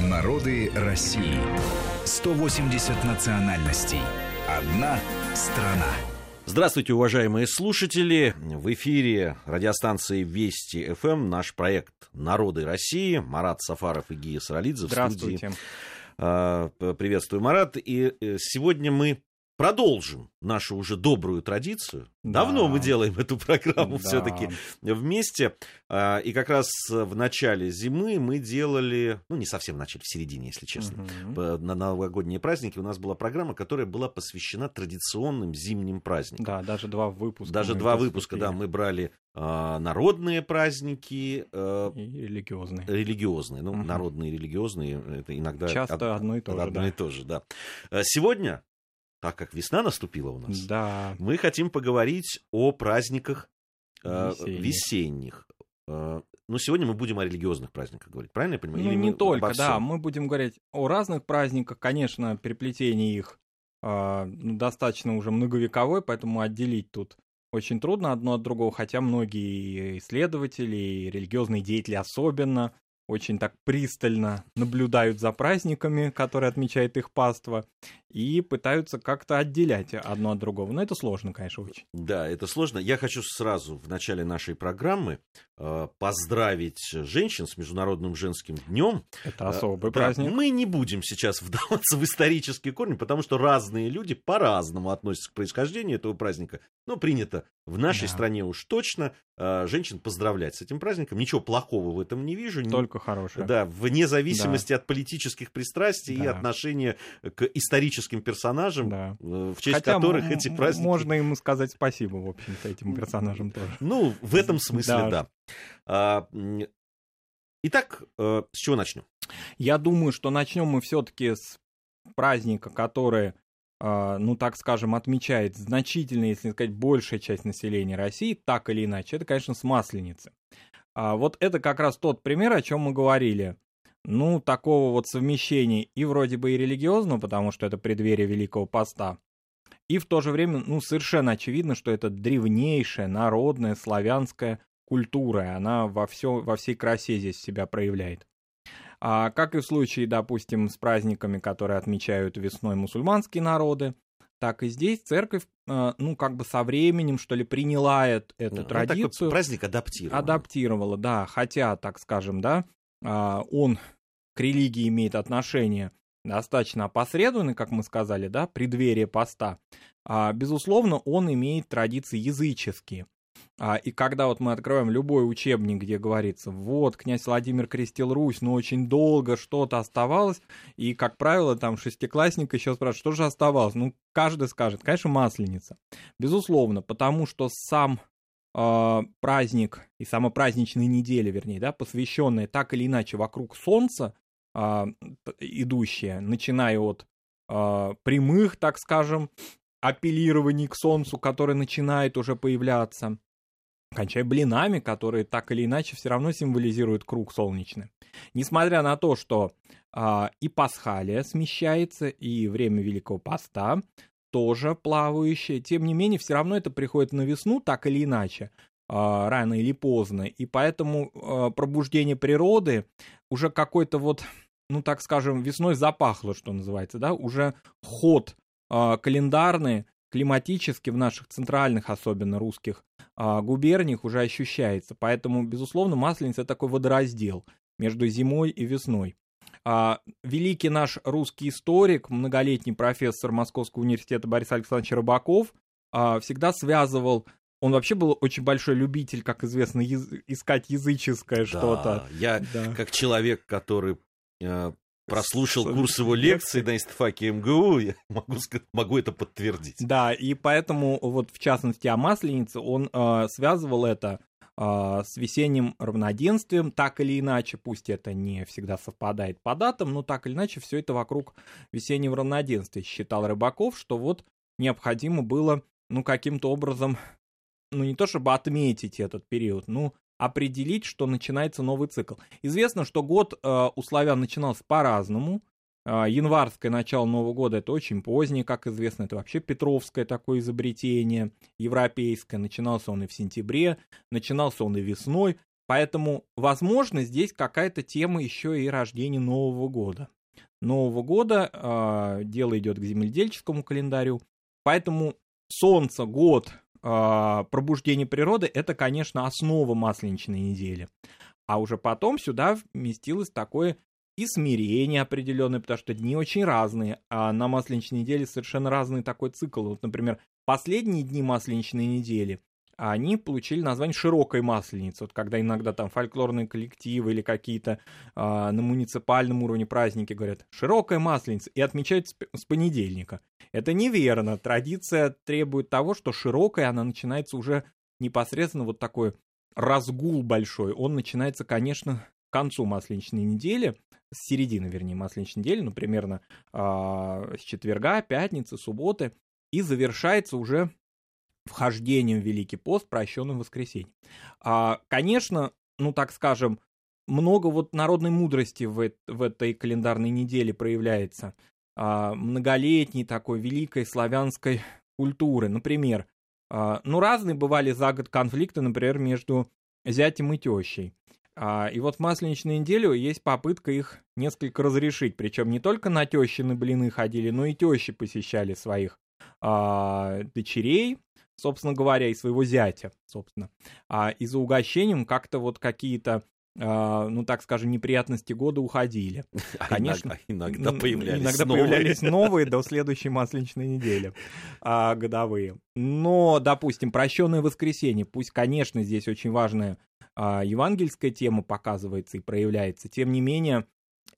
Народы России. 180 национальностей. Одна страна. Здравствуйте, уважаемые слушатели. В эфире радиостанции Вести ФМ наш проект «Народы России». Марат Сафаров и Гия Саралидзе в Здравствуйте. студии. А, Приветствую, Марат. И э, сегодня мы продолжим нашу уже добрую традицию. Да. Давно мы делаем эту программу Да. все-таки вместе. А, И как раз в начале зимы мы делали, ну не совсем в начале, в середине, если честно. П- на новогодние праздники у нас была программа, которая была посвящена традиционным зимним праздникам. Да, даже два выпуска. Даже два выпуска, да, мы брали а, народные праздники, а, И религиозные. религиозные, ну, Мгм. народные религиозные, это иногда Часто од- одно и то же, одно да. и то же, да. А Сегодня, так как весна наступила у нас, Да, мы хотим поговорить о праздниках а, Весенних. весенних. А, Ну, сегодня мы будем о религиозных праздниках говорить, правильно я понимаю? ну Или не только, да, мы будем говорить о разных праздниках, конечно, переплетение их ну, достаточно уже многовековой, поэтому отделить тут очень трудно одно от другого, хотя многие исследователи и религиозные деятели особенно очень так пристально наблюдают за праздниками, которые отмечает их паства, и пытаются как-то отделять одно от другого. Но это сложно, конечно, очень. Да, это сложно. Я хочу сразу в начале нашей программы э, поздравить женщин с Международным женским днем. Это особый Э, Да, праздник. Мы не будем сейчас вдаваться в исторические корни, потому что разные люди по-разному относятся к происхождению этого праздника. Но принято в нашей Да. стране уж точно э, женщин поздравлять с этим праздником. Ничего плохого в этом не вижу. Только хорошее. Да, вне зависимости от политических пристрастий и Да. отношения к историческим персонажам, Да. э, в честь Хотя которых эти праздники... Можно ему сказать спасибо, в общем-то, этим персонажам тоже. Ну, в этом смысле, да. Да. А, итак, э, с чего начнем? Я думаю, что начнем мы все-таки с праздника, который, ну так скажем, отмечает значительно, если сказать, большая часть населения России, так или иначе. Это, конечно, с Масленицы. А вот это как раз тот пример, о чем мы говорили. Ну, такого вот совмещения и вроде бы и религиозного, потому что это преддверие Великого Поста, и в то же время, ну, совершенно очевидно, что это древнейшая, народная, славянская культура, и она во, всё, во всей красе здесь себя проявляет. А, как и в случае, допустим, с праздниками, которые отмечают весной мусульманские народы, так и здесь церковь, э, ну, как бы со временем, что ли, приняла эт- эту Ну, традицию праздник адаптирован. адаптировала, да, хотя, так скажем, да, а, он к религии имеет отношение достаточно опосредованный, как мы сказали, да, преддверие поста, А, безусловно, он имеет традиции языческие. А, И когда вот мы открываем любой учебник, где говорится, вот, князь Владимир крестил Русь, но очень долго что-то оставалось, и, как правило, там шестиклассник еще спрашивает, что же оставалось? Ну, каждый скажет, конечно, масленица. Безусловно, потому что сам а, праздник и сама праздничная неделя, вернее, да, посвященная так или иначе вокруг Солнца, а, т- идущая, начиная от а, прямых, так скажем, апеллирований к Солнцу, который начинает уже появляться, кончая блинами, которые так или иначе все равно символизируют круг солнечный. Несмотря на то, что а, и Пасхалия смещается, и время Великого Поста тоже плавающее, тем не менее, все равно это приходит на весну, так или иначе, а, рано или поздно, и поэтому а, пробуждение природы уже какой-то вот, ну так скажем, весной запахло, что называется, да, уже ход а, календарный, климатически в наших центральных, особенно русских а, губерниях уже ощущается. Поэтому, безусловно, Масленица это такой водораздел между зимой и весной. А, великий наш русский историк, многолетний профессор Московского университета Борис Александрович Рыбаков а, всегда связывал он вообще был очень большой любитель, как известно, искать языческое Да, что-то. Я, Да. как человек, который э, прослушал курс его лекций на истфаке МГУ, я могу, могу это подтвердить. Да, и поэтому вот в частности о Масленице он э, связывал это э, с весенним равноденствием, так или иначе, пусть это не всегда совпадает по датам, но так или иначе все это вокруг весеннего равноденствия. Считал Рыбаков, что вот необходимо было, ну, каким-то образом, ну, не то чтобы отметить этот период, ну, определить, что начинается новый цикл. Известно, что год э, у славян начинался по-разному. Э, январское начало Нового года это очень позднее, как известно, это вообще Петровское такое изобретение, европейское. Начинался он и в сентябре, начинался он и весной. Поэтому, возможно, здесь какая-то тема еще и рождения Нового года. Нового года э, дело идет к земледельческому календарю, поэтому Солнце, год, пробуждение природы это, конечно, основа масленичной недели. А уже потом сюда вместилось такое и смирение определенное, потому что дни очень разные, а на масленичной неделе совершенно разный такой цикл. Вот, например, последние дни масленичной недели они получили название «Широкой масленицы». Вот когда иногда там фольклорные коллективы или какие-то а, на муниципальном уровне праздники говорят «Широкая масленица» и отмечают с, понедельника. Это неверно. Традиция требует того, что широкая она начинается уже непосредственно вот такой разгул большой. Он начинается, конечно, к концу масленичной недели, с середины, вернее, масленичной недели, ну, примерно а, с четверга, пятницы, субботы, и завершается уже вхождением в Великий пост, прощенным воскресеньем. А, конечно, ну так скажем, много вот народной мудрости в, в этой календарной неделе проявляется. А, многолетней такой великой славянской культуры. Например, а, ну разные бывали за год конфликты, например, между зятем и тещей. А, и вот в Масленичную неделю есть попытка их несколько разрешить. Причем не только на тещины блины ходили, но и тещи посещали своих а, дочерей, собственно говоря, и своего зятя, собственно. А, и за угощением как-то вот какие-то Uh, ну, так скажем, неприятности года уходили. А Конечно, иногда, иногда появлялись иногда новые. появлялись новые до следующей масленичной недели uh, годовые. Но, допустим, прощенное воскресенье, пусть, конечно, здесь очень важная uh, евангельская тема показывается и проявляется, тем не менее,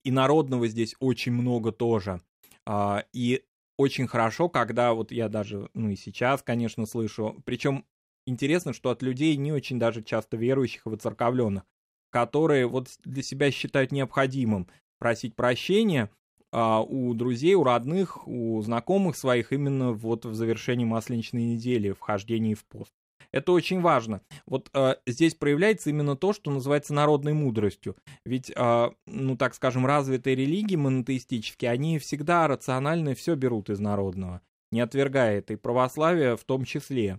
и народного здесь очень много тоже. И очень хорошо, когда вот я даже, ну и сейчас, конечно, слышу, причем интересно, что от людей не очень даже часто верующих и воцерковленных, которые вот для себя считают необходимым просить прощения а, у друзей, у родных, у знакомых своих именно вот в завершении Масленичной недели, вхождении в пост. Это очень важно. Вот э, здесь проявляется именно то, что называется народной мудростью. Ведь, э, ну так скажем, развитые религии монотеистические, они всегда рационально все берут из народного, не отвергая это, и православие в том числе.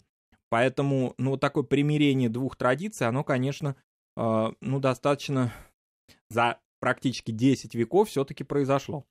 Поэтому, ну, вот такое примирение двух традиций, оно, конечно, э, ну, достаточно за практически 10 веков все-таки произошло.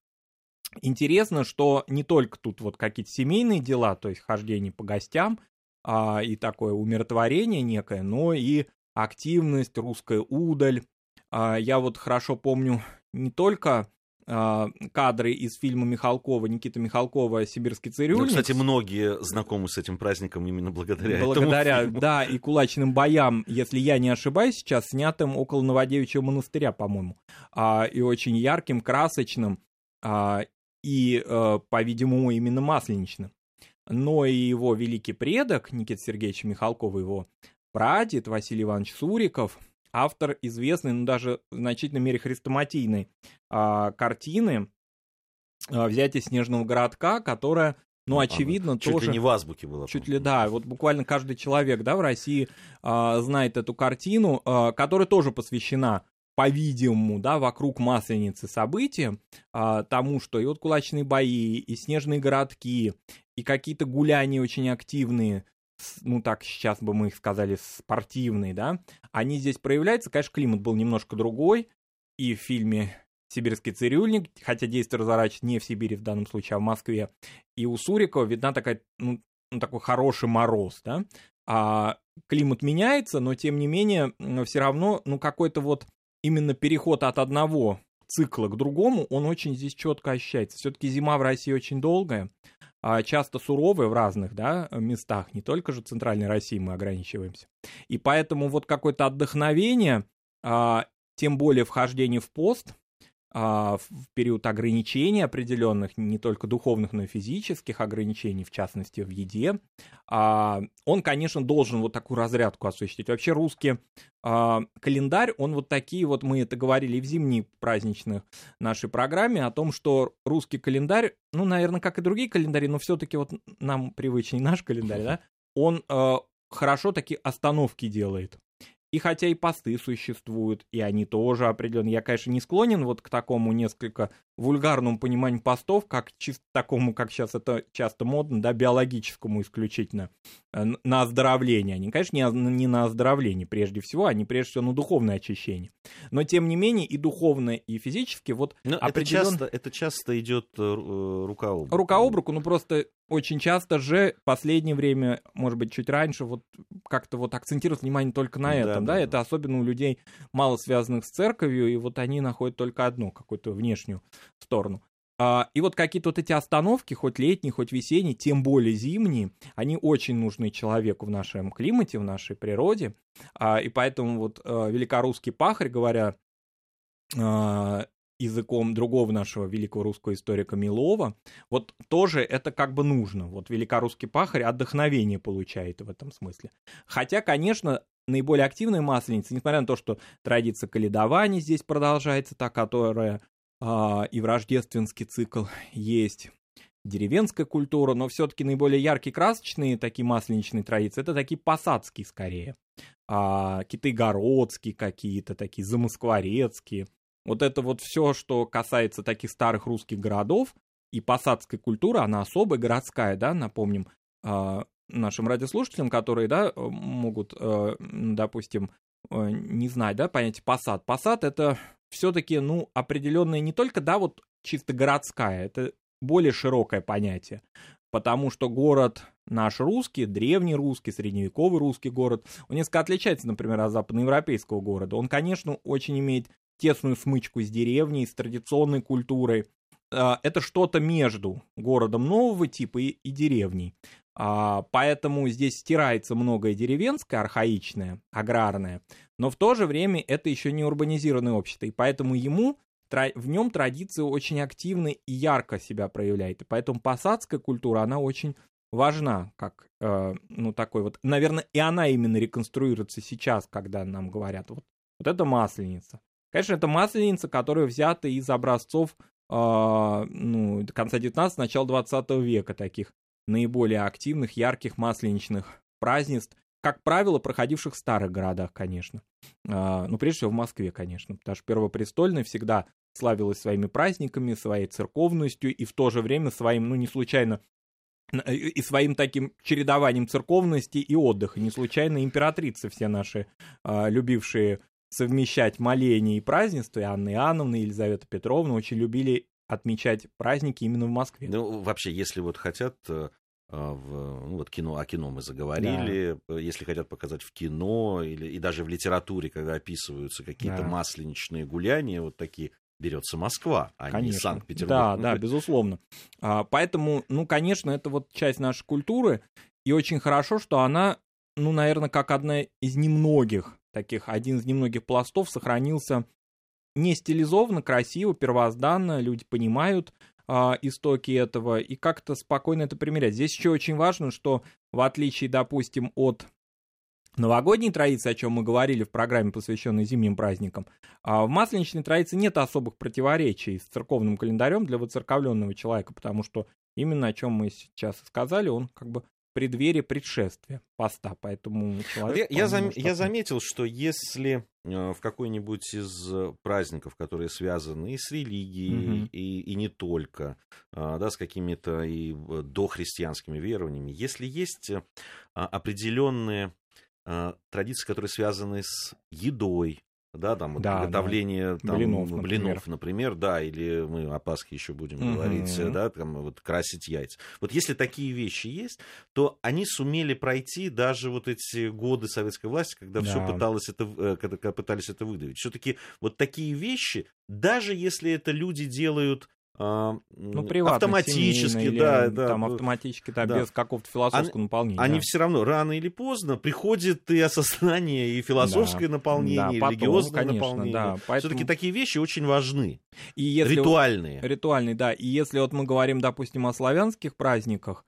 Интересно, что не только тут вот какие-то семейные дела, то есть хождение по гостям, а, и такое умиротворение некое, но и активность, русская удаль. А, я вот хорошо помню не только а, кадры из фильма Михалкова, Никита Михалкова «Сибирский цирюльник». Ну, кстати, многие знакомы с этим праздником именно благодаря, благодаря этому. Да, и кулачным боям, если я не ошибаюсь, сейчас снятым около Новодевичьего монастыря, по-моему. А, и очень ярким, красочным, а, и, а, по-видимому, именно масленичным но и его великий предок Никита Сергеевич Михалков, его прадед Василий Иванович Суриков, автор известной, ну даже в значительной мере хрестоматийной а, картины а, «Взятие снежного городка», которая ну, очевидно, Она чуть тоже... Чуть ли не в азбуке была. Чуть ли, да. Вот буквально каждый человек, да, в России а, знает эту картину, а, которая тоже посвящена по-видимому, да, вокруг Масленицы события, а, тому, что и вот кулачные бои, и снежные городки, и какие-то гуляния очень активные, ну так сейчас бы мы их сказали, спортивные, да, они здесь проявляются. Конечно, климат был немножко другой, и в фильме «Сибирский цирюльник», хотя действие разворачивается не в Сибири в данном случае, а в Москве, и у Сурикова видна такая, ну, ну такой хороший мороз, да, а климат меняется, но тем не менее все равно, ну какой-то вот именно переход от одного цикла к другому, он очень здесь четко ощущается. Все-таки зима в России очень долгая, а часто суровая в разных да, местах, не только же Центральной России мы ограничиваемся. И поэтому вот какое-то отдохновение, а, тем более вхождение в пост, в период ограничений определенных, не только духовных, но и физических ограничений, в частности в еде, а, он, конечно, должен вот такую разрядку осуществить. Вообще русский а, календарь, он вот такие вот, мы это говорили в зимней праздничной нашей программе, о том, что русский календарь, ну, наверное, как и другие календари, но все-таки вот нам привычней наш календарь, да, он хорошо такие остановки делает. И хотя и посты существуют, и они тоже определенно. Я, конечно, не склонен вот к такому несколько вульгарному пониманию постов, как чисто такому, как сейчас это часто модно, да, биологическому исключительно, э, на оздоровление. Они, конечно, не, не на оздоровление прежде всего, они прежде всего на духовное очищение. Но, тем не менее, и духовно, и физически вот Но определен... это, часто, это часто идет э, рука об руку. Рука об руку, ну просто очень часто же в последнее время, может быть, чуть раньше, вот как-то вот акцентируют внимание только на этом, да, да, да, это особенно у людей мало связанных с церковью, и вот они находят только одну, какую-то внешнюю сторону. А, и вот какие-то вот эти остановки, хоть летние, хоть весенние, тем более зимние, они очень нужны человеку в нашем климате, в нашей природе. А, и поэтому вот а, великорусский пахарь, говоря языком другого нашего великого русского историка Милова, вот тоже это как бы нужно. Вот великорусский пахарь отдохновение получает в этом смысле. Хотя, конечно, наиболее активная масленица, несмотря на то, что традиция каледования здесь продолжается, та, которая и в рождественский цикл есть деревенская культура, но все-таки наиболее яркие красочные такие масленичные традиции, это такие посадские скорее. А, китайгородские какие-то, такие замоскворецкие. Вот это вот все, что касается таких старых русских городов, и посадская культура, она особая, городская, да, напомним, а, нашим радиослушателям, которые, да, могут, э, допустим, э, не знать, да, понятие посад. Посад это все-таки, ну, определенная не только, да, вот чисто городская, это более широкое понятие. Потому что город наш русский, древний русский, средневековый русский город, он несколько отличается, например, от западноевропейского города. Он, конечно, очень имеет тесную смычку с деревней, с традиционной культурой. А, это что-то между городом нового типа и, и деревней. А, поэтому здесь стирается многое деревенское, архаичное, аграрное, но в то же время это еще не урбанизированное общество, и поэтому ему в нем традиции очень активно и ярко себя проявляет. И поэтому посадская культура, она очень важна, как, э, ну, такой вот, наверное, и она именно реконструируется сейчас, когда нам говорят, вот, вот это масленица. Конечно, это масленица, которая взята из образцов э, ну, конца 19 начала 20 века, таких наиболее активных, ярких масленичных празднеств, как правило, проходивших в старых городах, конечно. А, ну, прежде всего в Москве, конечно, потому что Первопрестольная всегда славилась своими праздниками, своей церковностью и в то же время своим, ну, не случайно, и своим таким чередованием церковности и отдыха. Не случайно императрицы все наши, а, любившие совмещать моление и празднество, и Анна Иоанновна, и Елизавета Петровна очень любили отмечать праздники именно в Москве. Ну, вообще, если вот хотят э, а, в, ну вот кино, о кино мы заговорили, да. если хотят показать в кино или и даже в литературе, когда описываются какие-то да. масленичные гуляния, вот такие берется Москва, а конечно. не Санкт-Петербург. Да, да, безусловно. А, поэтому, ну, конечно, это вот часть нашей культуры, и очень хорошо, что она, ну, наверное, как одна из немногих таких, один из немногих пластов сохранился не стилизованно, красиво, первозданно, люди понимают а, истоки этого и как-то спокойно это примерять. Здесь еще очень важно, что в отличие, допустим, от новогодней традиции, о чем мы говорили в программе, посвященной зимним праздникам, а в масленичной традиции нет особых противоречий с церковным календарем для воцерковленного человека, потому что именно о чем мы сейчас сказали, он как бы преддверии предшествия поста, поэтому человек... Я, я, зам, я заметил, что если э, в какой-нибудь из праздников, которые связаны и с религией, угу. и, и не только, а, да, с какими-то и э, дохристианскими верованиями, если есть э, определенные традиции, которые связаны с едой, да, там вот да, приготовление да. Там, блинов, например. блинов, например, да, или мы о Пасхе еще будем угу. говорить, да, там вот красить яйца. Вот если такие вещи есть, то они сумели пройти даже вот эти годы советской власти, когда да. все пыталось это, э, когда пытались это выдавить. Все-таки вот такие вещи, даже если это люди делают а, ну, автоматически, да, или, да, там автоматически, да, да. без какого-то философского они, наполнения. Они да. все равно рано или поздно приходит и осознание, и философское да. наполнение, да, и религиозное конечно, наполнение. Да, поэтому... Все-таки такие вещи очень важны. И если ритуальные. Ритуальные, да. И если вот мы говорим, допустим, о славянских праздниках,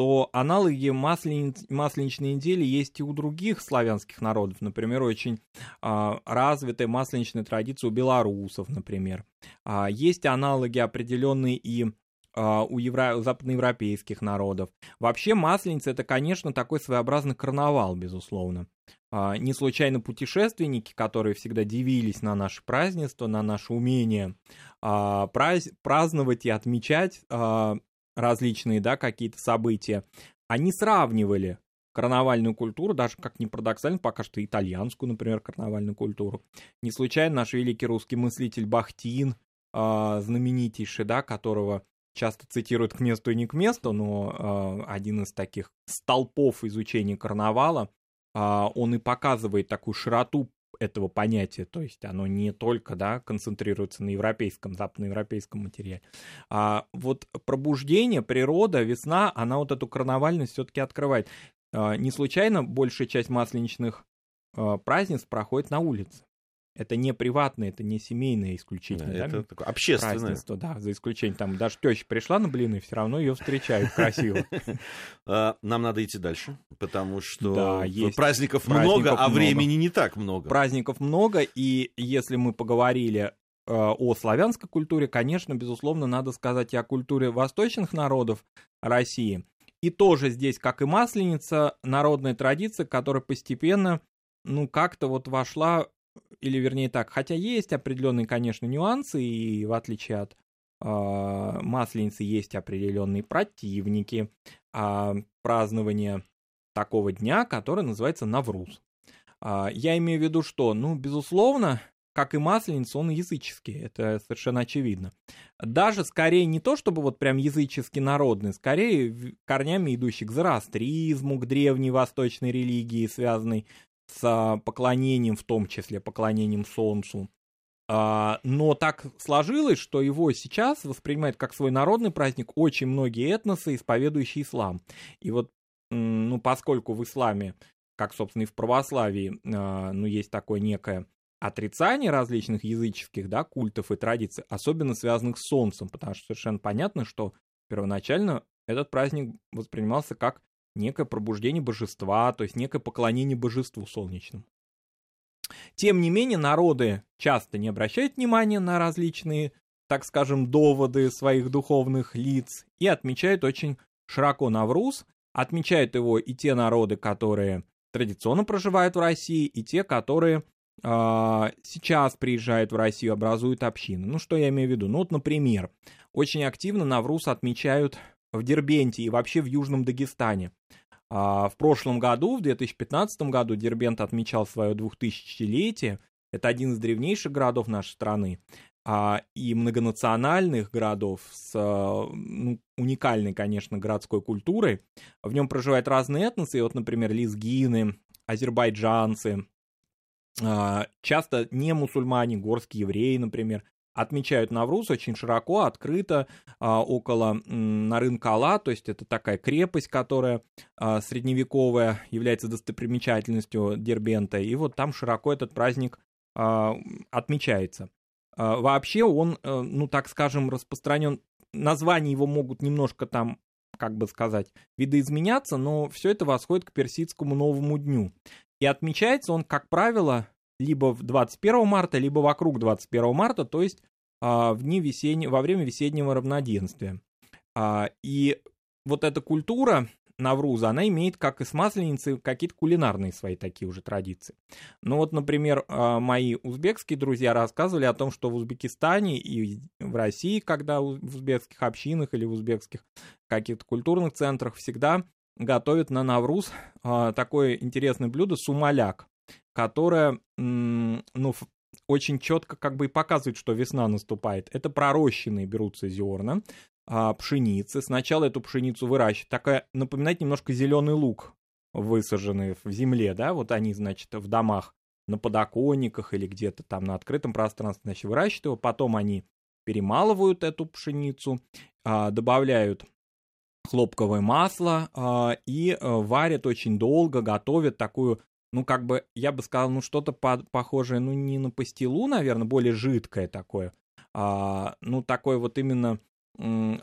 то аналоги маслен... масленичной недели есть и у других славянских народов. Например, очень а, развитая масленичная традиция у белорусов, например. А, есть аналоги определенные и а, у, евро... у западноевропейских народов. Вообще Масленица это, конечно, такой своеобразный карнавал, безусловно. А, не случайно путешественники, которые всегда дивились на наше празднество, на наше умение а, праз... праздновать и отмечать различные да, какие-то события, они сравнивали карнавальную культуру, даже как ни парадоксально, пока что итальянскую, например, карнавальную культуру. Не случайно наш великий русский мыслитель Бахтин, знаменитейший, да, которого часто цитируют к месту и не к месту, но э, один из таких столпов изучения карнавала, э, он и показывает такую широту этого понятия, то есть оно не только, да, концентрируется на европейском, западноевропейском материале. А вот пробуждение, природа, весна, она вот эту карнавальность все-таки открывает. А, не случайно большая часть масленичных а, празднеств проходит на улице. Это не приватное, это не семейное исключительно. Да, да, это такое общественное. Да, за исключением там даже теща пришла на блины, все равно ее встречают красиво. А, нам надо идти дальше, потому что праздников много, а времени не так много. Праздников много, и если мы поговорили э, о славянской культуре, конечно, безусловно, надо сказать и о культуре восточных народов России. И тоже здесь, как и Масленица, народная традиция, которая постепенно, ну, как-то вот вошла или вернее так, хотя есть определенные, конечно, нюансы, и в отличие от э, Масленицы есть определенные противники э, празднования такого дня, который называется Навруз. Э, я имею в виду, что, ну, безусловно, как и Масленица, он языческий, это совершенно очевидно. Даже скорее не то, чтобы вот прям языческий народный, скорее корнями идущий к зороастризму, к древней восточной религии, связанной с поклонением, в том числе поклонением Солнцу. А, но так сложилось, что его сейчас воспринимают как свой народный праздник очень многие этносы, исповедующие ислам. И вот, ну, поскольку в исламе, как, собственно, и в православии, а, ну, есть такое некое отрицание различных языческих, да, культов и традиций, особенно связанных с солнцем, потому что совершенно понятно, что первоначально этот праздник воспринимался как некое пробуждение божества, то есть некое поклонение божеству солнечному. Тем не менее, народы часто не обращают внимания на различные, так скажем, доводы своих духовных лиц и отмечают очень широко Навруз. Отмечают его и те народы, которые традиционно проживают в России, и те, которые э, сейчас приезжают в Россию, образуют общины. Ну, что я имею в виду? Ну, вот, например, очень активно Навруз отмечают в Дербенте и вообще в Южном Дагестане. А в прошлом году, в 2015 году, Дербент отмечал свое 2000-летие. Это один из древнейших городов нашей страны. А, и многонациональных городов с ну, уникальной, конечно, городской культурой. В нем проживают разные этносы, вот, например, лезгины, азербайджанцы, а, часто не мусульмане, горские евреи, например, отмечают Навруз очень широко, открыто, а, около на Нарынкала, то есть это такая крепость, которая а, средневековая, является достопримечательностью Дербента, и вот там широко этот праздник а, отмечается. Вообще он, э, ну так скажем, распространен, названия его могут немножко там как бы сказать, видоизменяться, но все это восходит к персидскому Новому дню. И отмечается он, как правило, либо в 21 марта, либо вокруг 21 марта, то есть в дни весенне, во время весеннего равноденствия. А, и вот эта культура Навруза, она имеет, как и с Масленицей, какие-то кулинарные свои такие уже традиции. Ну вот, например, а, мои узбекские друзья рассказывали о том, что в Узбекистане и в России, когда в узбекских общинах или в узбекских каких-то культурных центрах всегда готовят на Навруз такое интересное блюдо сумаляк которая, ну, очень четко как бы и показывает, что весна наступает. Это пророщенные берутся зерна, а, пшеницы. Сначала эту пшеницу выращивают. Такая, напоминает немножко зеленый лук, высаженный в земле, да, вот они, значит, в домах на подоконниках или где-то там на открытом пространстве, значит, выращивают его, потом они перемалывают эту пшеницу, а, добавляют хлопковое масло а, и а, варят очень долго, готовят такую ну, как бы, я бы сказал, ну, что-то по похожее, ну, не на пастилу, наверное, более жидкое такое, а, ну, такое вот именно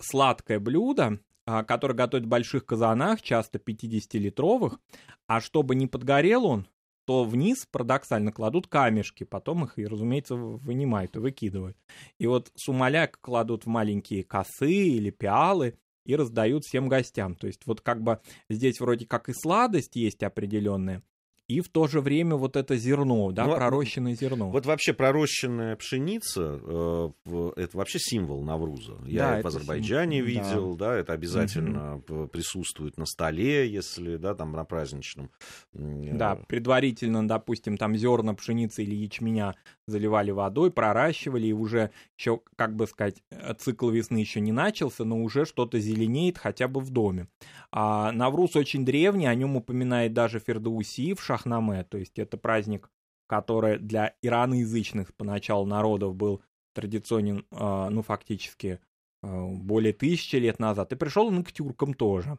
сладкое блюдо, а, которое готовят в больших казанах, часто 50-литровых, а чтобы не подгорел он, то вниз парадоксально кладут камешки, потом их, разумеется, вынимают и выкидывают. И вот сумаляк кладут в маленькие косы или пиалы, и раздают всем гостям. То есть вот как бы здесь вроде как и сладость есть определенная, и в то же время вот это зерно, да, ну, а пророщенное зерно. Вот вообще пророщенная пшеница, э, это вообще символ Навруза. Я да, в Азербайджане символ. видел, да. да, это обязательно угу. присутствует на столе, если, да, там на праздничном. Да, предварительно, допустим, там зерна пшеницы или ячменя заливали водой, проращивали, и уже еще, как бы сказать, э, цикл весны еще не начался, но уже что-то зеленеет хотя бы в доме. А Навруз очень древний, о нем упоминает даже Фердауси в Шахнаме, то есть это праздник, который для ираноязычных поначалу народов был традиционен, а, ну, фактически а, более тысячи лет назад, и пришел он к тюркам тоже.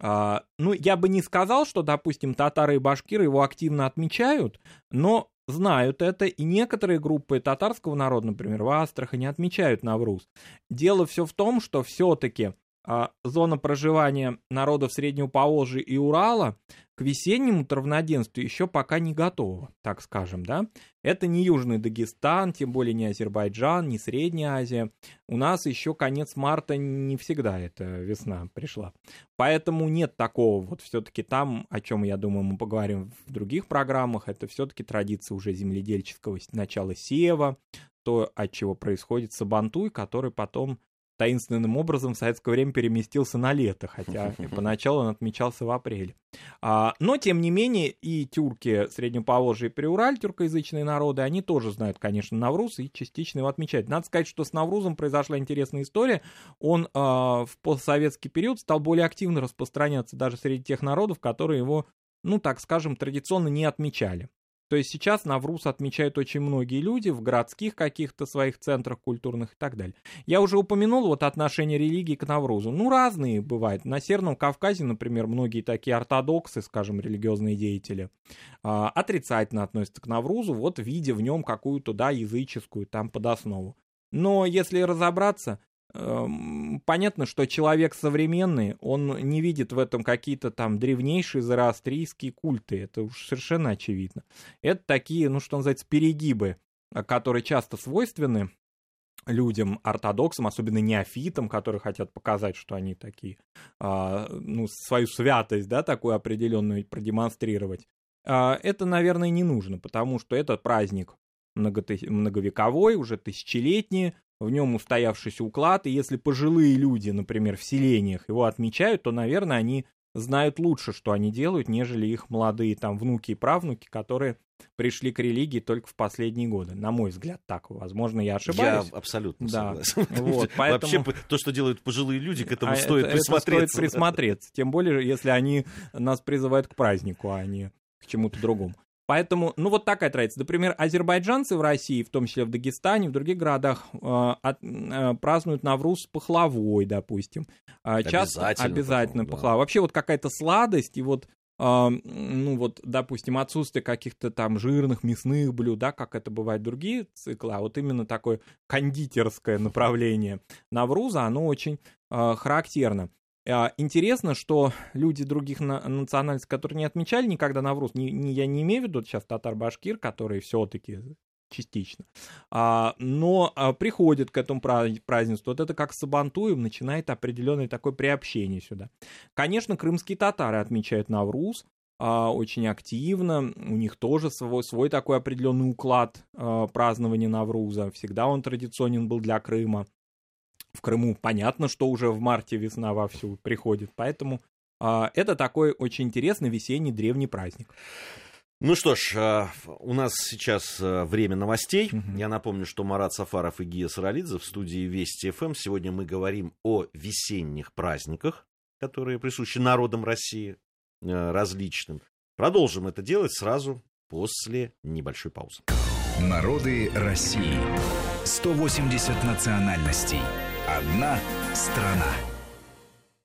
А, ну, я бы не сказал, что, допустим, татары и башкиры его активно отмечают, но знают это, и некоторые группы татарского народа, например, в Астрахани отмечают Навруз. Дело все в том, что все-таки зона проживания народов Среднего Поволжья и Урала к весеннему равноденствию еще пока не готова, так скажем, да. Это не Южный Дагестан, тем более не Азербайджан, не Средняя Азия. У нас еще конец марта не всегда эта весна пришла. Поэтому нет такого вот все-таки там, о чем, я думаю, мы поговорим в других программах, это все-таки традиция уже земледельческого начала сева, то, от чего происходит Сабантуй, который потом таинственным образом в советское время переместился на лето, хотя поначалу он отмечался в апреле. А, но, тем не менее, и тюрки Среднеповолжья и Приураль, тюркоязычные народы, они тоже знают, конечно, Навруз и частично его отмечают. Надо сказать, что с Наврузом произошла интересная история. Он а, в постсоветский период стал более активно распространяться даже среди тех народов, которые его ну, так скажем, традиционно не отмечали. То есть сейчас Навруз отмечают очень многие люди в городских каких-то своих центрах культурных и так далее. Я уже упомянул вот отношение религии к Наврузу. Ну, разные бывают. На Северном Кавказе, например, многие такие ортодоксы, скажем, религиозные деятели, а, отрицательно относятся к Наврузу, вот видя в нем какую-то, да, языческую там подоснову. Но если разобраться, понятно, что человек современный, он не видит в этом какие-то там древнейшие зороастрийские культы, это уж совершенно очевидно. Это такие, ну что называется, перегибы, э, которые часто свойственны людям, ортодоксам, особенно неофитам, которые хотят показать, что они такие, а, ну, свою святость, да, такую определенную продемонстрировать. А, это, наверное, не нужно, потому что этот праздник многовековой, уже тысячелетний, в нем устоявшийся уклад, и если пожилые люди, например, в селениях его отмечают, то, наверное, они знают лучше, что они делают, нежели их молодые там внуки и правнуки, которые пришли к религии только в последние годы. На мой взгляд, так. Возможно, я ошибаюсь. Я абсолютно да. согласен. Вот, поэтому... Вообще, то, что делают пожилые люди, к этому а стоит это, присмотреться. Это стоит присмотреться. Тем более, если они нас призывают к празднику, а не к чему-то другому. Поэтому, ну вот такая традиция. Например, азербайджанцы в России, в том числе в Дагестане, в других городах, э, от, э, празднуют Навруз с пахлавой, допустим. Э, часто обязательно, обязательно пахлава. Да. Вообще вот какая-то сладость и вот Uh, ну вот, допустим, отсутствие каких-то там жирных мясных блюд, да, как это бывает в другие циклы, а вот именно такое кондитерское направление Навруза, оно очень uh, характерно. А, интересно, что люди других национальностей, которые не отмечали никогда Навруз, не, не, я не имею в виду сейчас татар-башкир, которые все-таки частично, а, но а, приходят к этому празднеству. Вот это как с Сабантуем начинает определенное такое приобщение сюда. Конечно, крымские татары отмечают Навруз, а, очень активно. У них тоже свой, свой такой определенный уклад а, празднования Навруза. Всегда он традиционен был для Крыма в Крыму понятно, что уже в марте весна вовсю приходит, поэтому э, это такой очень интересный весенний древний праздник. Ну что ж, а, у нас сейчас а, время новостей. Угу. Я напомню, что Марат Сафаров и Гия Саралидзе в студии Вести ФМ. Сегодня мы говорим о весенних праздниках, которые присущи народам России различным. Продолжим это делать сразу после небольшой паузы. Народы России. 180 национальностей. Одна страна.